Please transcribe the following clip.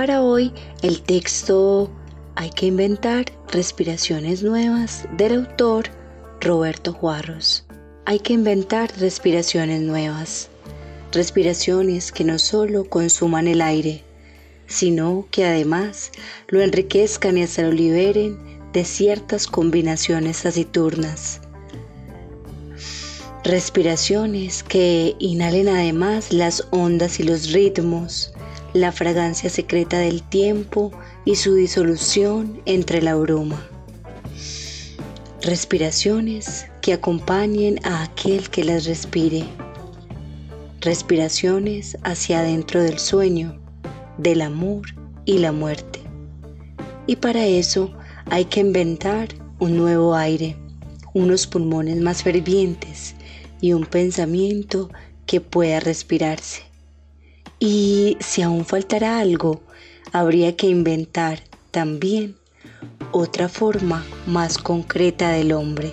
para hoy el texto Hay que inventar respiraciones nuevas del autor Roberto Juarros. Hay que inventar respiraciones nuevas, respiraciones que no solo consuman el aire, sino que además lo enriquezcan y hasta lo liberen de ciertas combinaciones taciturnas. Respiraciones que inhalen además las ondas y los ritmos, la fragancia secreta del tiempo y su disolución entre la bruma. Respiraciones que acompañen a aquel que las respire. Respiraciones hacia adentro del sueño, del amor y la muerte. Y para eso hay que inventar un nuevo aire, unos pulmones más fervientes y un pensamiento que pueda respirarse. Y si aún faltará algo, habría que inventar también otra forma más concreta del hombre.